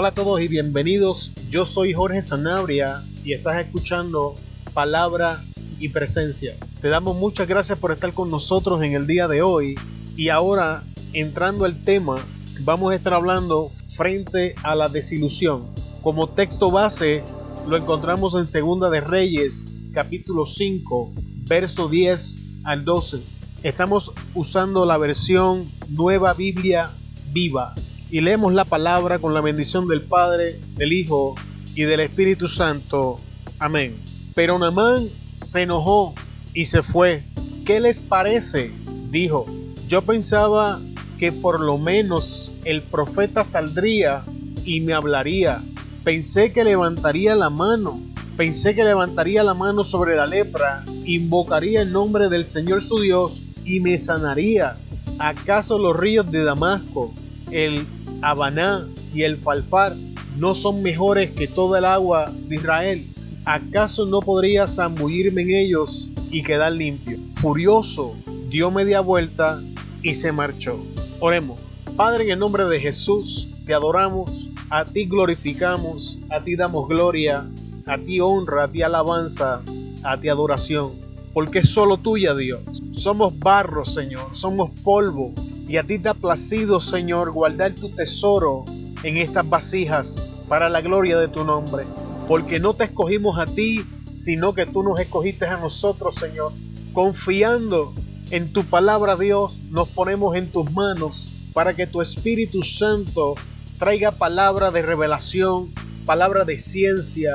Hola a todos y bienvenidos. Yo soy Jorge Sanabria y estás escuchando Palabra y Presencia. Te damos muchas gracias por estar con nosotros en el día de hoy y ahora entrando al tema vamos a estar hablando frente a la desilusión. Como texto base lo encontramos en Segunda de Reyes capítulo 5 verso 10 al 12. Estamos usando la versión Nueva Biblia Viva y leemos la palabra con la bendición del Padre, del Hijo y del Espíritu Santo. Amén. Pero Namán se enojó y se fue. ¿Qué les parece? dijo. Yo pensaba que por lo menos el profeta saldría y me hablaría. Pensé que levantaría la mano. Pensé que levantaría la mano sobre la lepra, invocaría el nombre del Señor su Dios y me sanaría. ¿Acaso los ríos de Damasco, el Habaná y el Falfar no son mejores que toda el agua de Israel? ¿Acaso no podría zambullirme en ellos y quedar limpio? Furioso, dio media vuelta y se marchó. Oremos. Padre, en el nombre de Jesús, te adoramos, a ti glorificamos, a ti damos gloria, a ti honra, a ti alabanza, a ti adoración, porque es solo tuya, Dios. Somos barro, Señor, somos polvo, y a ti te ha placido, Señor, guardar tu tesoro en estas vasijas para la gloria de tu nombre, porque no te escogimos a ti, sino que tú nos escogiste a nosotros, Señor, confiando en tu palabra, Dios, nos ponemos en tus manos para que tu Espíritu Santo traiga palabra de revelación, palabra de ciencia,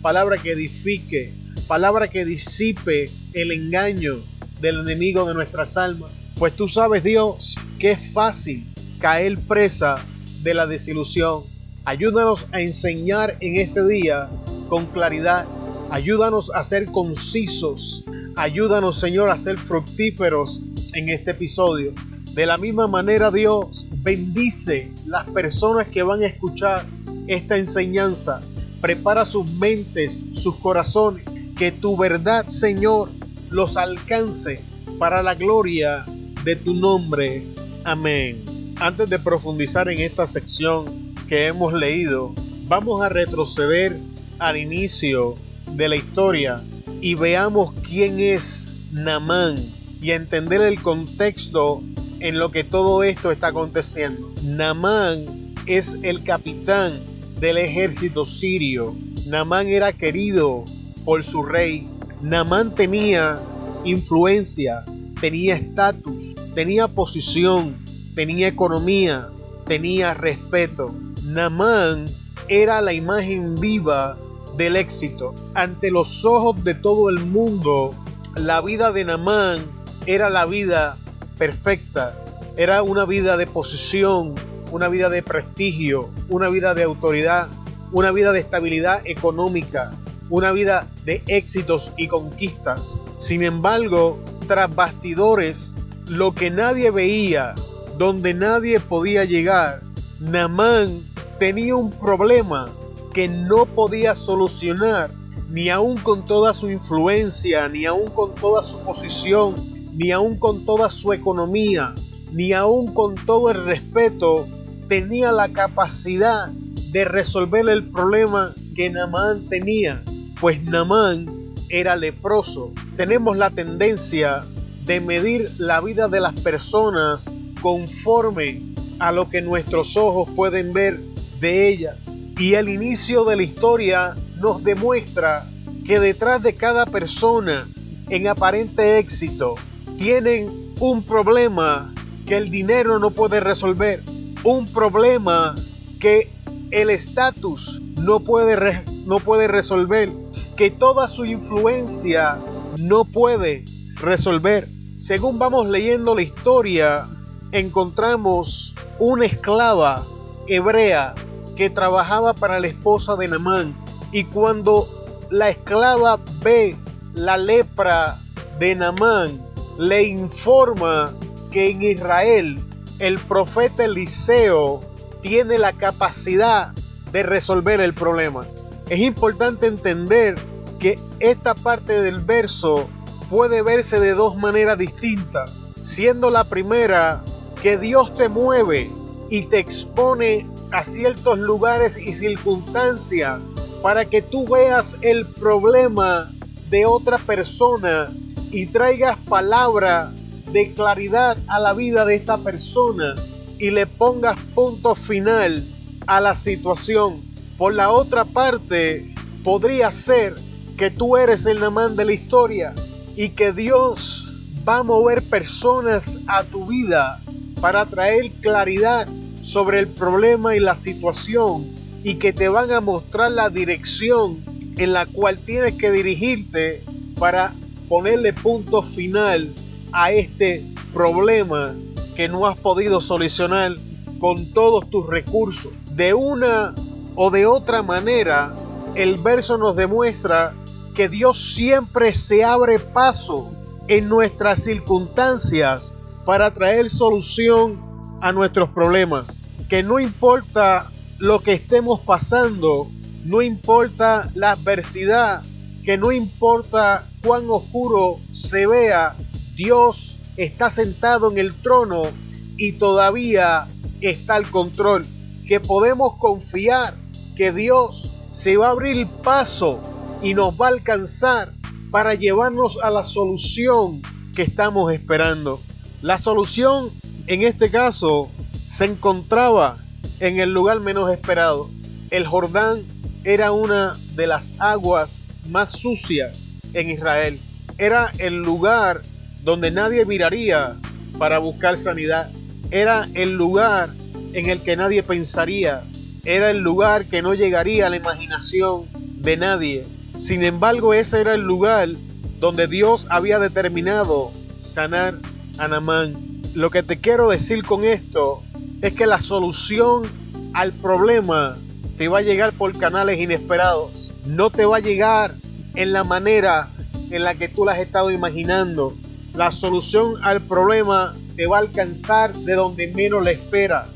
palabra que edifique, palabra que disipe el engaño del enemigo de nuestras almas. Pues tú sabes, Dios, que es fácil caer presa de la desilusión. Ayúdanos a enseñar en este día con claridad. Ayúdanos a ser concisos. Ayúdanos, Señor, a ser fructíferos en este episodio. De la misma manera, Dios bendice las personas que van a escuchar esta enseñanza. Prepara sus mentes, sus corazones. Que tu verdad, Señor, los alcance para la gloria de tu nombre. Amén. Antes de profundizar en esta sección que hemos leído, vamos a retroceder al inicio de la historia y veamos quién es Namán y entender el contexto en lo que todo esto está aconteciendo. Namán es el capitán del ejército sirio. Namán era querido por su rey. Namán tenía influencia, tenía estatus, tenía posición, tenía economía, tenía respeto. Namán era la imagen viva del éxito. Ante los ojos de todo el mundo, la vida de Namán era la vida perfecta. Era una vida de posición, una vida de prestigio, una vida de autoridad, una vida de estabilidad económica, una vida de éxitos y conquistas. Sin embargo, tras bastidores, lo que nadie veía, donde nadie podía llegar, Namán tenía un problema que no podía solucionar, ni aun con toda su influencia, ni aun con toda su posición, ni aun con toda su economía, ni aun con todo el respeto, tenía la capacidad de resolver el problema que Namán tenía. Pues Namán era leproso. Tenemos la tendencia de medir la vida de las personas conforme a lo que nuestros ojos pueden ver de ellas. Y el inicio de la historia nos demuestra que detrás de cada persona en aparente éxito tienen un problema que el dinero no puede resolver, un problema que el estatus no puede, no puede resolver, que toda su influencia no puede resolver. Según vamos leyendo la historia, encontramos una esclava hebrea que trabajaba para la esposa de Namán. Y cuando la esclava ve la lepra de Namán, le informa que en Israel el profeta Eliseo tiene la capacidad de resolver el problema. Es importante entender que esta parte del verso puede verse de dos maneras distintas, siendo la primera que Dios te mueve y te expone a ciertos lugares y circunstancias para que tú veas el problema de otra persona y traigas palabra de claridad a la vida de esta persona y le pongas punto final a la situación. Por la otra parte, podría ser que tú eres el Namán de la historia y que Dios va a mover personas a tu vida para traer claridad sobre el problema y la situación y que te van a mostrar la dirección en la cual tienes que dirigirte para ponerle punto final a este problema que no has podido solucionar con todos tus recursos. De una o de otra manera, el verso nos demuestra que Dios siempre se abre paso en nuestras circunstancias para traer solución a nuestros problemas. Que no importa lo que estemos pasando, no importa la adversidad, que no importa cuán oscuro se vea, Dios está sentado en el trono y todavía está al control. Que podemos confiar que Dios se va a abrir paso y nos va a alcanzar para llevarnos a la solución que estamos esperando. La solución en este caso se encontraba en el lugar menos esperado. El Jordán era una de las aguas más sucias en Israel. Era el lugar donde nadie miraría para buscar sanidad. Era el lugar en el que nadie pensaría. Era el lugar que no llegaría a la imaginación de nadie. Sin embargo, ese era el lugar donde Dios había determinado sanar a Namán. Lo que te quiero decir con esto es que la solución al problema te va a llegar por canales inesperados. No te va a llegar en la manera en la que tú la has estado imaginando. La solución al problema te va a alcanzar de donde menos le espera.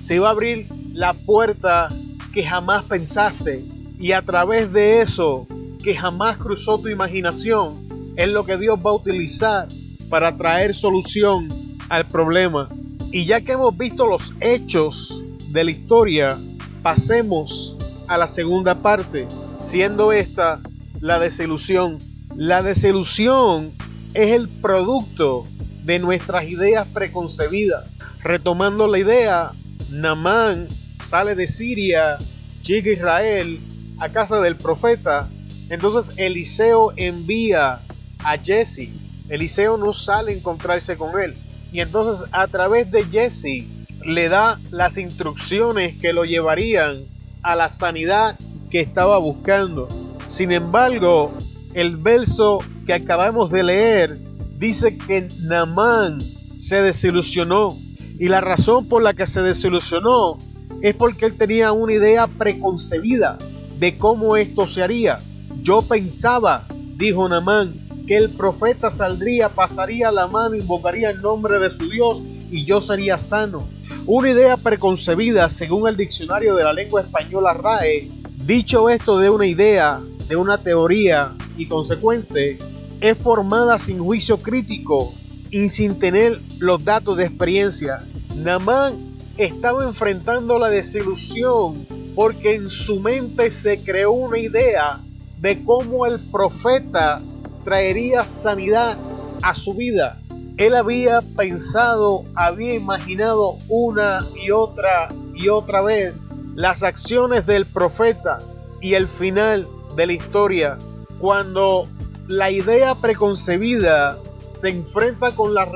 Se va a abrir la puerta que jamás pensaste y a través de eso que jamás cruzó tu imaginación es lo que Dios va a utilizar para traer solución al problema. Y ya que hemos visto los hechos de la historia, pasemos a la segunda parte, siendo esta la desilusión. La desilusión es el producto de nuestras ideas preconcebidas. Retomando la idea, Namán sale de Siria, llega a Israel, a casa del profeta. Entonces Eliseo envía a Jesse. Eliseo no sale a encontrarse con él. Y entonces a través de Jesse le da las instrucciones que lo llevarían a la sanidad que estaba buscando. Sin embargo, el verso que acabamos de leer dice que Namán se desilusionó. Y la razón por la que se desilusionó es porque él tenía una idea preconcebida de cómo esto se haría. Yo pensaba, dijo Namán, que el profeta saldría, pasaría la mano, invocaría el nombre de su Dios y yo sería sano. Una idea preconcebida, según el diccionario de la lengua española RAE, dicho esto de una idea, de una teoría y consecuente, es formada sin juicio crítico y sin tener los datos de experiencia. Namán estaba enfrentando la desilusión porque en su mente se creó una idea de cómo el profeta traería sanidad a su vida. Él había pensado, había imaginado una y otra y otra vez las acciones del profeta y el final de la historia. Cuando la idea preconcebida se enfrenta con la,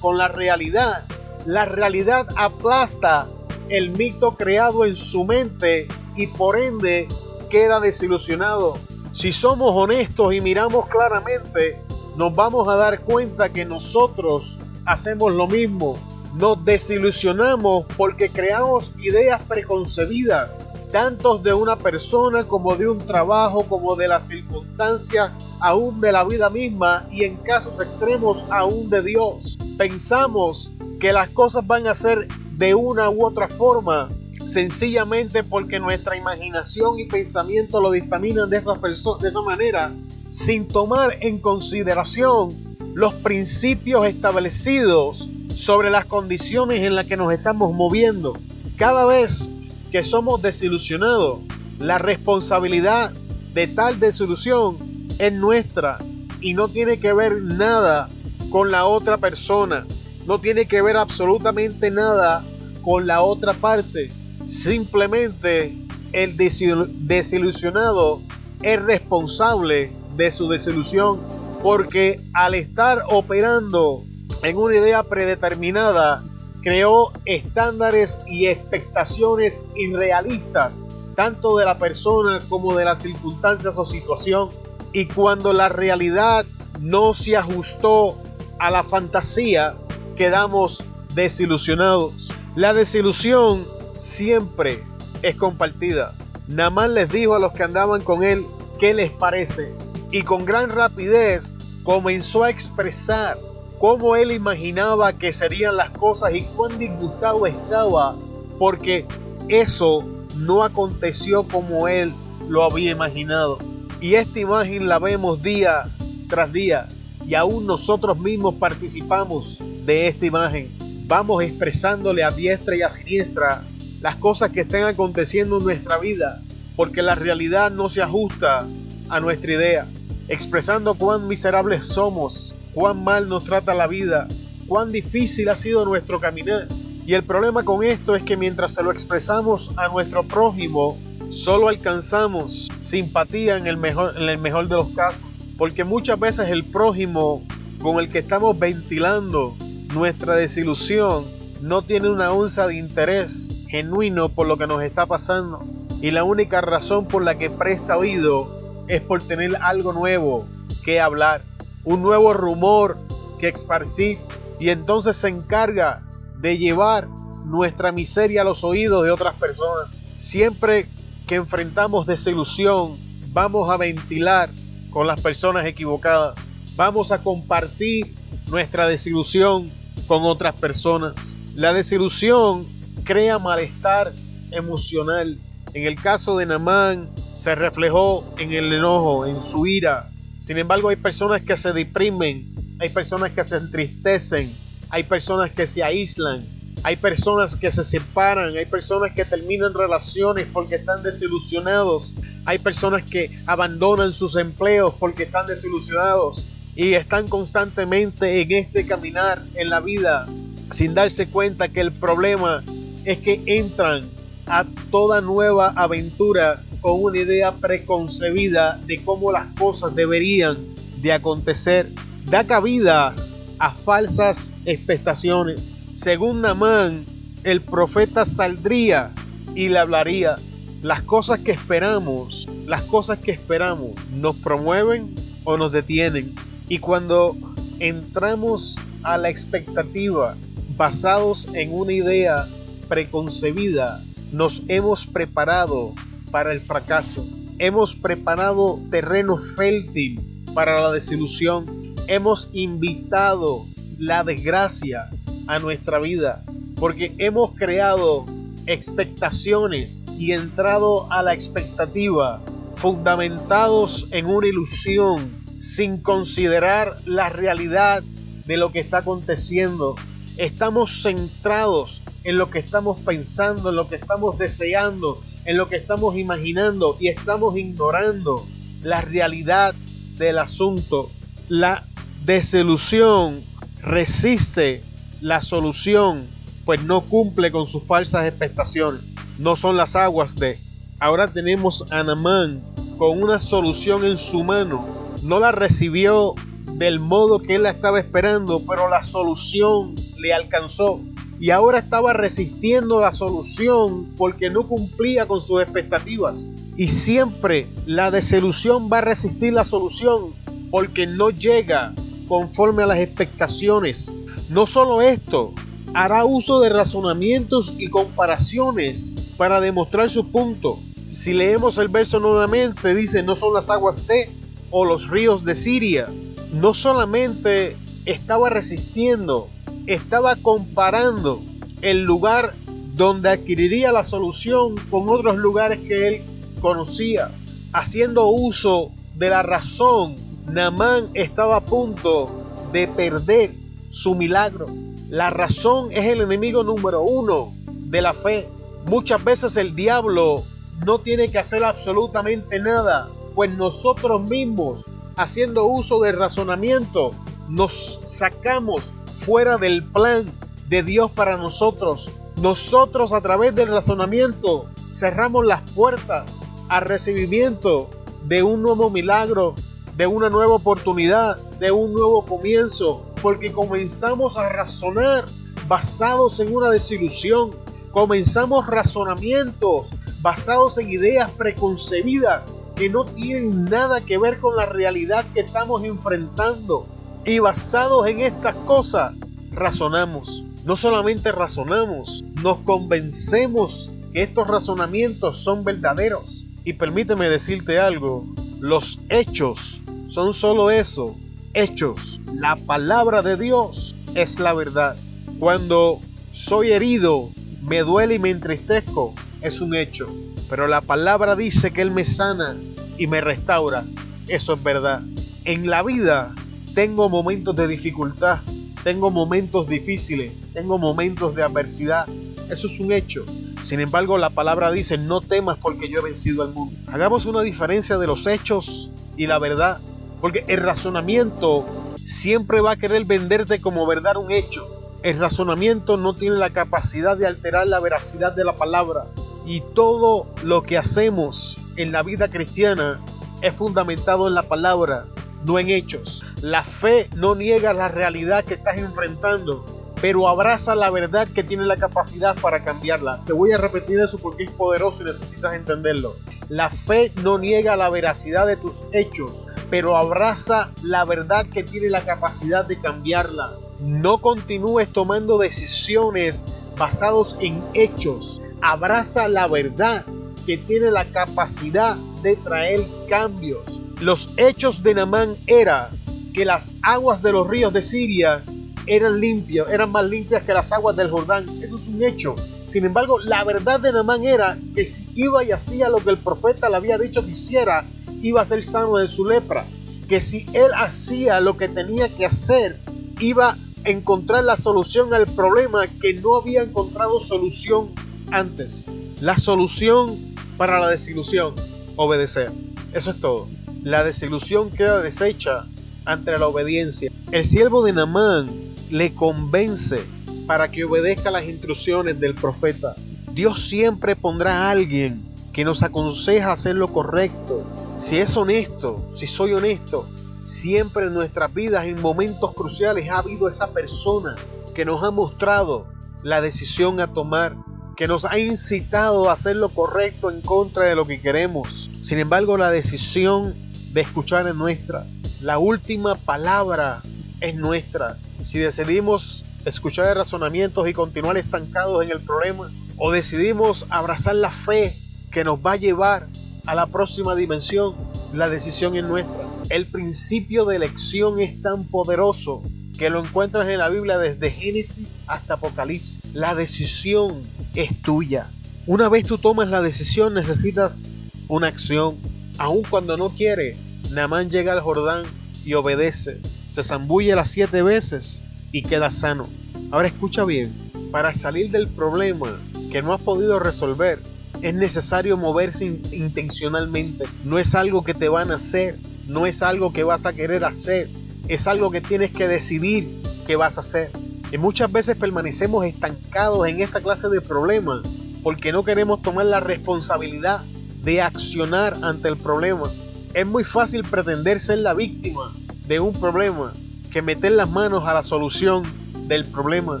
con la realidad, la realidad aplasta el mito creado en su mente y por ende queda desilusionado. Si somos honestos y miramos claramente, nos vamos a dar cuenta que nosotros hacemos lo mismo. Nos desilusionamos porque creamos ideas preconcebidas, tanto de una persona como de un trabajo, como de las circunstancias, aún de la vida misma y en casos extremos aún de Dios. Pensamos que las cosas van a ser de una u otra forma, sencillamente porque nuestra imaginación y pensamiento lo dictaminan de esa, de esa manera, sin tomar en consideración los principios establecidos sobre las condiciones en las que nos estamos moviendo. Cada vez que somos desilusionados, la responsabilidad de tal desilusión es nuestra y no tiene que ver nada con la otra persona, no tiene que ver absolutamente nada con la otra parte. Simplemente el desilusionado es responsable de su desilusión porque al estar operando en una idea predeterminada, creó estándares y expectaciones irrealistas, tanto de la persona como de las circunstancias o situación. Y cuando la realidad no se ajustó a la fantasía, quedamos desilusionados. La desilusión siempre es compartida. Namán les dijo a los que andaban con él qué les parece y con gran rapidez comenzó a expresar cómo él imaginaba que serían las cosas y cuán disgustado estaba porque eso no aconteció como él lo había imaginado. Y esta imagen la vemos día tras día y aún nosotros mismos participamos de esta imagen. Vamos expresándole a diestra y a siniestra las cosas que estén aconteciendo en nuestra vida porque la realidad no se ajusta a nuestra idea, expresando cuán miserables somos, cuán mal nos trata la vida, cuán difícil ha sido nuestro caminar. Y el problema con esto es que mientras se lo expresamos a nuestro prójimo, solo alcanzamos simpatía en el mejor, en el mejor de los casos. Porque muchas veces el prójimo con el que estamos ventilando nuestra desilusión no tiene una onza de interés genuino por lo que nos está pasando. Y la única razón por la que presta oído es por tener algo nuevo que hablar un nuevo rumor que esparcir y entonces se encarga de llevar nuestra miseria a los oídos de otras personas. Siempre que enfrentamos desilusión, vamos a ventilar con las personas equivocadas. Vamos a compartir nuestra desilusión con otras personas. La desilusión crea malestar emocional. En el caso de Namán se reflejó en el enojo, en su ira, sin embargo, hay personas que se deprimen, hay personas que se entristecen, hay personas que se aíslan, hay personas que se separan, hay personas que terminan relaciones porque están desilusionados, hay personas que abandonan sus empleos porque están desilusionados y están constantemente en este caminar en la vida sin darse cuenta que el problema es que entran a toda nueva aventura con una idea preconcebida de cómo las cosas deberían de acontecer. Da cabida a falsas expectaciones. Según Namán, el profeta saldría y le hablaría. Las cosas que esperamos, las cosas que esperamos, nos promueven o nos detienen. Y cuando entramos a la expectativa basados en una idea preconcebida, nos hemos preparado para el fracaso. Hemos preparado terreno fértil para la desilusión. Hemos invitado la desgracia a nuestra vida porque hemos creado expectaciones y entrado a la expectativa fundamentados en una ilusión sin considerar la realidad de lo que está aconteciendo. Estamos centrados en lo que estamos pensando, en lo que estamos deseando, en lo que estamos imaginando y estamos ignorando la realidad del asunto. La desilusión resiste la solución, pues no cumple con sus falsas expectaciones. No son las aguas de. Ahora tenemos a Namán con una solución en su mano. No la recibió del modo que él la estaba esperando, pero la solución le alcanzó y ahora estaba resistiendo la solución porque no cumplía con sus expectativas. Y siempre la desilusión va a resistir la solución porque no llega conforme a las expectaciones. No solo esto, hará uso de razonamientos y comparaciones para demostrar su punto. Si leemos el verso nuevamente, dice, no son las aguas de o los ríos de Siria. No solamente estaba resistiendo, estaba comparando el lugar donde adquiriría la solución con otros lugares que él conocía, haciendo uso de la razón. Namán estaba a punto de perder su milagro. La razón es el enemigo número uno de la fe. Muchas veces el diablo no tiene que hacer absolutamente nada, pues nosotros mismos, haciendo uso del razonamiento, nos sacamos fuera del plan de Dios para nosotros. Nosotros a través del razonamiento cerramos las puertas al recibimiento de un nuevo milagro, de una nueva oportunidad, de un nuevo comienzo, porque comenzamos a razonar basados en una desilusión, comenzamos razonamientos basados en ideas preconcebidas que no tienen nada que ver con la realidad que estamos enfrentando. Y basados en estas cosas, razonamos. No solamente razonamos, nos convencemos que estos razonamientos son verdaderos. Y permíteme decirte algo, los hechos son solo eso, hechos. La palabra de Dios es la verdad. Cuando soy herido, me duele y me entristezco, es un hecho. Pero la palabra dice que Él me sana y me restaura. Eso es verdad. En la vida tengo momentos de dificultad, tengo momentos difíciles, tengo momentos de adversidad. Eso es un hecho. Sin embargo, la palabra dice, no temas porque yo he vencido al mundo. Hagamos una diferencia de los hechos y la verdad. Porque el razonamiento siempre va a querer venderte como verdad un hecho. El razonamiento no tiene la capacidad de alterar la veracidad de la palabra. Y todo lo que hacemos en la vida cristiana es fundamentado en la palabra, no en hechos. La fe no niega la realidad que estás enfrentando, pero abraza la verdad que tiene la capacidad para cambiarla. Te voy a repetir eso porque es poderoso y necesitas entenderlo. La fe no niega la veracidad de tus hechos, pero abraza la verdad que tiene la capacidad de cambiarla. No continúes tomando decisiones basados en hechos, abraza la verdad que tiene la capacidad de traer cambios. Los hechos de Namán era que las aguas de los ríos de Siria eran limpias, eran más limpias que las aguas del Jordán. Eso es un hecho. Sin embargo, la verdad de Namán era que si iba y hacía lo que el profeta le había dicho que hiciera, iba a ser sano de su lepra. Que si él hacía lo que tenía que hacer, iba a encontrar la solución al problema que no había encontrado solución antes. La solución para la desilusión, obedecer. Eso es todo. La desilusión queda deshecha ante la obediencia. El siervo de Namán le convence para que obedezca las instrucciones del profeta. Dios siempre pondrá a alguien que nos aconseja hacer lo correcto. Si es honesto, si soy honesto, siempre en nuestras vidas, en momentos cruciales, ha habido esa persona que nos ha mostrado la decisión a tomar que nos ha incitado a hacer lo correcto en contra de lo que queremos. Sin embargo, la decisión de escuchar es nuestra. La última palabra es nuestra. Si decidimos escuchar razonamientos y continuar estancados en el problema, o decidimos abrazar la fe que nos va a llevar a la próxima dimensión, la decisión es nuestra. El principio de elección es tan poderoso que lo encuentras en la Biblia desde Génesis hasta Apocalipsis. La decisión es tuya. Una vez tú tomas la decisión necesitas una acción. Aun cuando no quiere, Namán llega al Jordán y obedece. Se zambulle las siete veces y queda sano. Ahora escucha bien, para salir del problema que no has podido resolver, es necesario moverse intencionalmente. No es algo que te van a hacer, no es algo que vas a querer hacer, es algo que tienes que decidir que vas a hacer. Y muchas veces permanecemos estancados en esta clase de problemas porque no queremos tomar la responsabilidad de accionar ante el problema. Es muy fácil pretender ser la víctima de un problema que meter las manos a la solución del problema.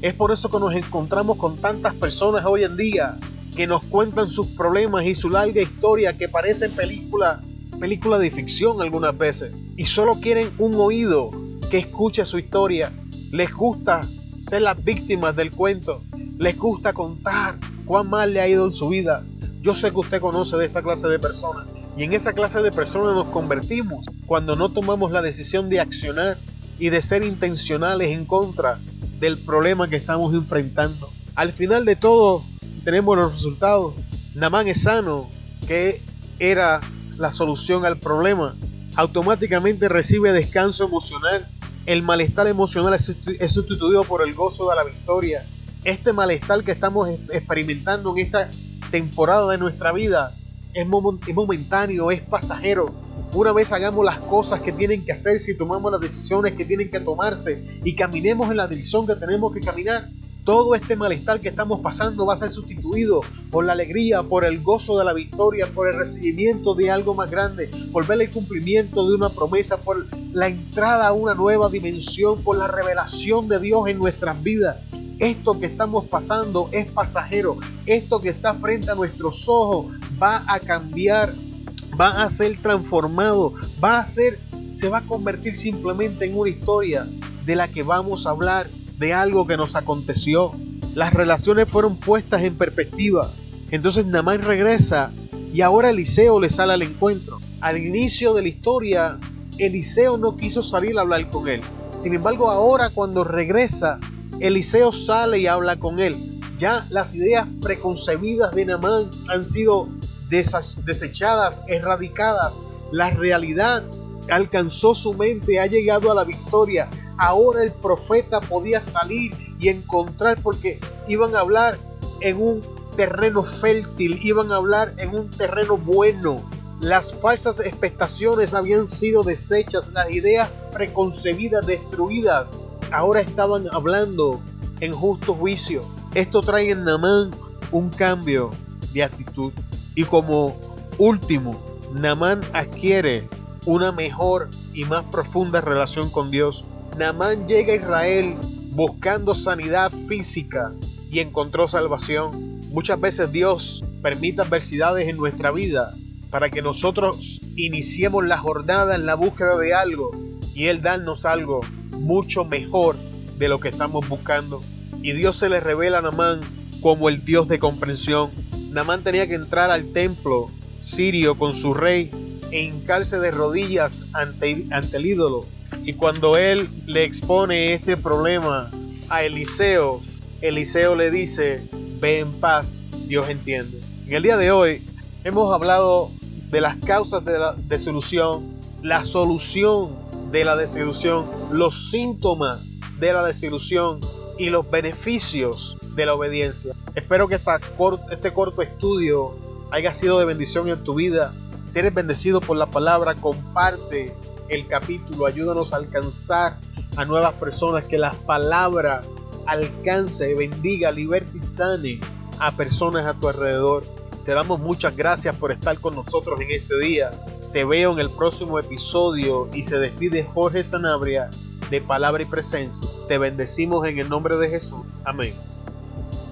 Es por eso que nos encontramos con tantas personas hoy en día que nos cuentan sus problemas y su larga historia que parece película, película de ficción algunas veces y solo quieren un oído que escuche su historia. Les gusta ser las víctimas del cuento. Les gusta contar cuán mal le ha ido en su vida. Yo sé que usted conoce de esta clase de personas. Y en esa clase de personas nos convertimos cuando no tomamos la decisión de accionar y de ser intencionales en contra del problema que estamos enfrentando. Al final de todo, tenemos los resultados. Namán es sano, que era la solución al problema automáticamente recibe descanso emocional el malestar emocional es sustituido por el gozo de la victoria. Este malestar que estamos experimentando en esta temporada de nuestra vida es momentáneo, es pasajero. Una vez hagamos las cosas que tienen que hacerse y tomamos las decisiones que tienen que tomarse y caminemos en la dirección que tenemos que caminar, todo este malestar que estamos pasando va a ser sustituido por la alegría, por el gozo de la victoria, por el recibimiento de algo más grande, por ver el cumplimiento de una promesa, por la entrada a una nueva dimensión, por la revelación de Dios en nuestras vidas. Esto que estamos pasando es pasajero. Esto que está frente a nuestros ojos va a cambiar, va a ser transformado, va a ser, se va a convertir simplemente en una historia de la que vamos a hablar de algo que nos aconteció. Las relaciones fueron puestas en perspectiva. Entonces Namán regresa y ahora Eliseo le sale al encuentro. Al inicio de la historia, Eliseo no quiso salir a hablar con él. Sin embargo, ahora cuando regresa, Eliseo sale y habla con él. Ya las ideas preconcebidas de Namán han sido desechadas, erradicadas. La realidad alcanzó su mente, ha llegado a la victoria ahora el profeta podía salir y encontrar porque iban a hablar en un terreno fértil, iban a hablar en un terreno bueno. Las falsas expectaciones habían sido deshechas, las ideas preconcebidas destruidas. Ahora estaban hablando en justo juicio. Esto trae en Namán un cambio de actitud. Y como último, Namán adquiere una mejor y más profunda relación con Dios. Namán llega a Israel buscando sanidad física y encontró salvación. Muchas veces Dios permite adversidades en nuestra vida para que nosotros iniciemos la jornada en la búsqueda de algo y Él darnos algo mucho mejor de lo que estamos buscando. Y Dios se le revela a Namán como el Dios de comprensión. Namán tenía que entrar al templo sirio con su rey e hincarse de rodillas ante el ídolo y cuando él le expone este problema a Eliseo, Eliseo le dice, ve en paz, Dios entiende. En el día de hoy hemos hablado de las causas de la desilusión, la solución de la desilusión, los síntomas de la desilusión y los beneficios de la obediencia. Espero que este corto estudio haya sido de bendición en tu vida. Si eres bendecido por la palabra, comparte el capítulo, ayúdanos a alcanzar a nuevas personas, que la palabra alcance, bendiga, liberte y sane a personas a tu alrededor. Te damos muchas gracias por estar con nosotros en este día. Te veo en el próximo episodio y se despide Jorge Sanabria de Palabra y Presencia. Te bendecimos en el nombre de Jesús. Amén.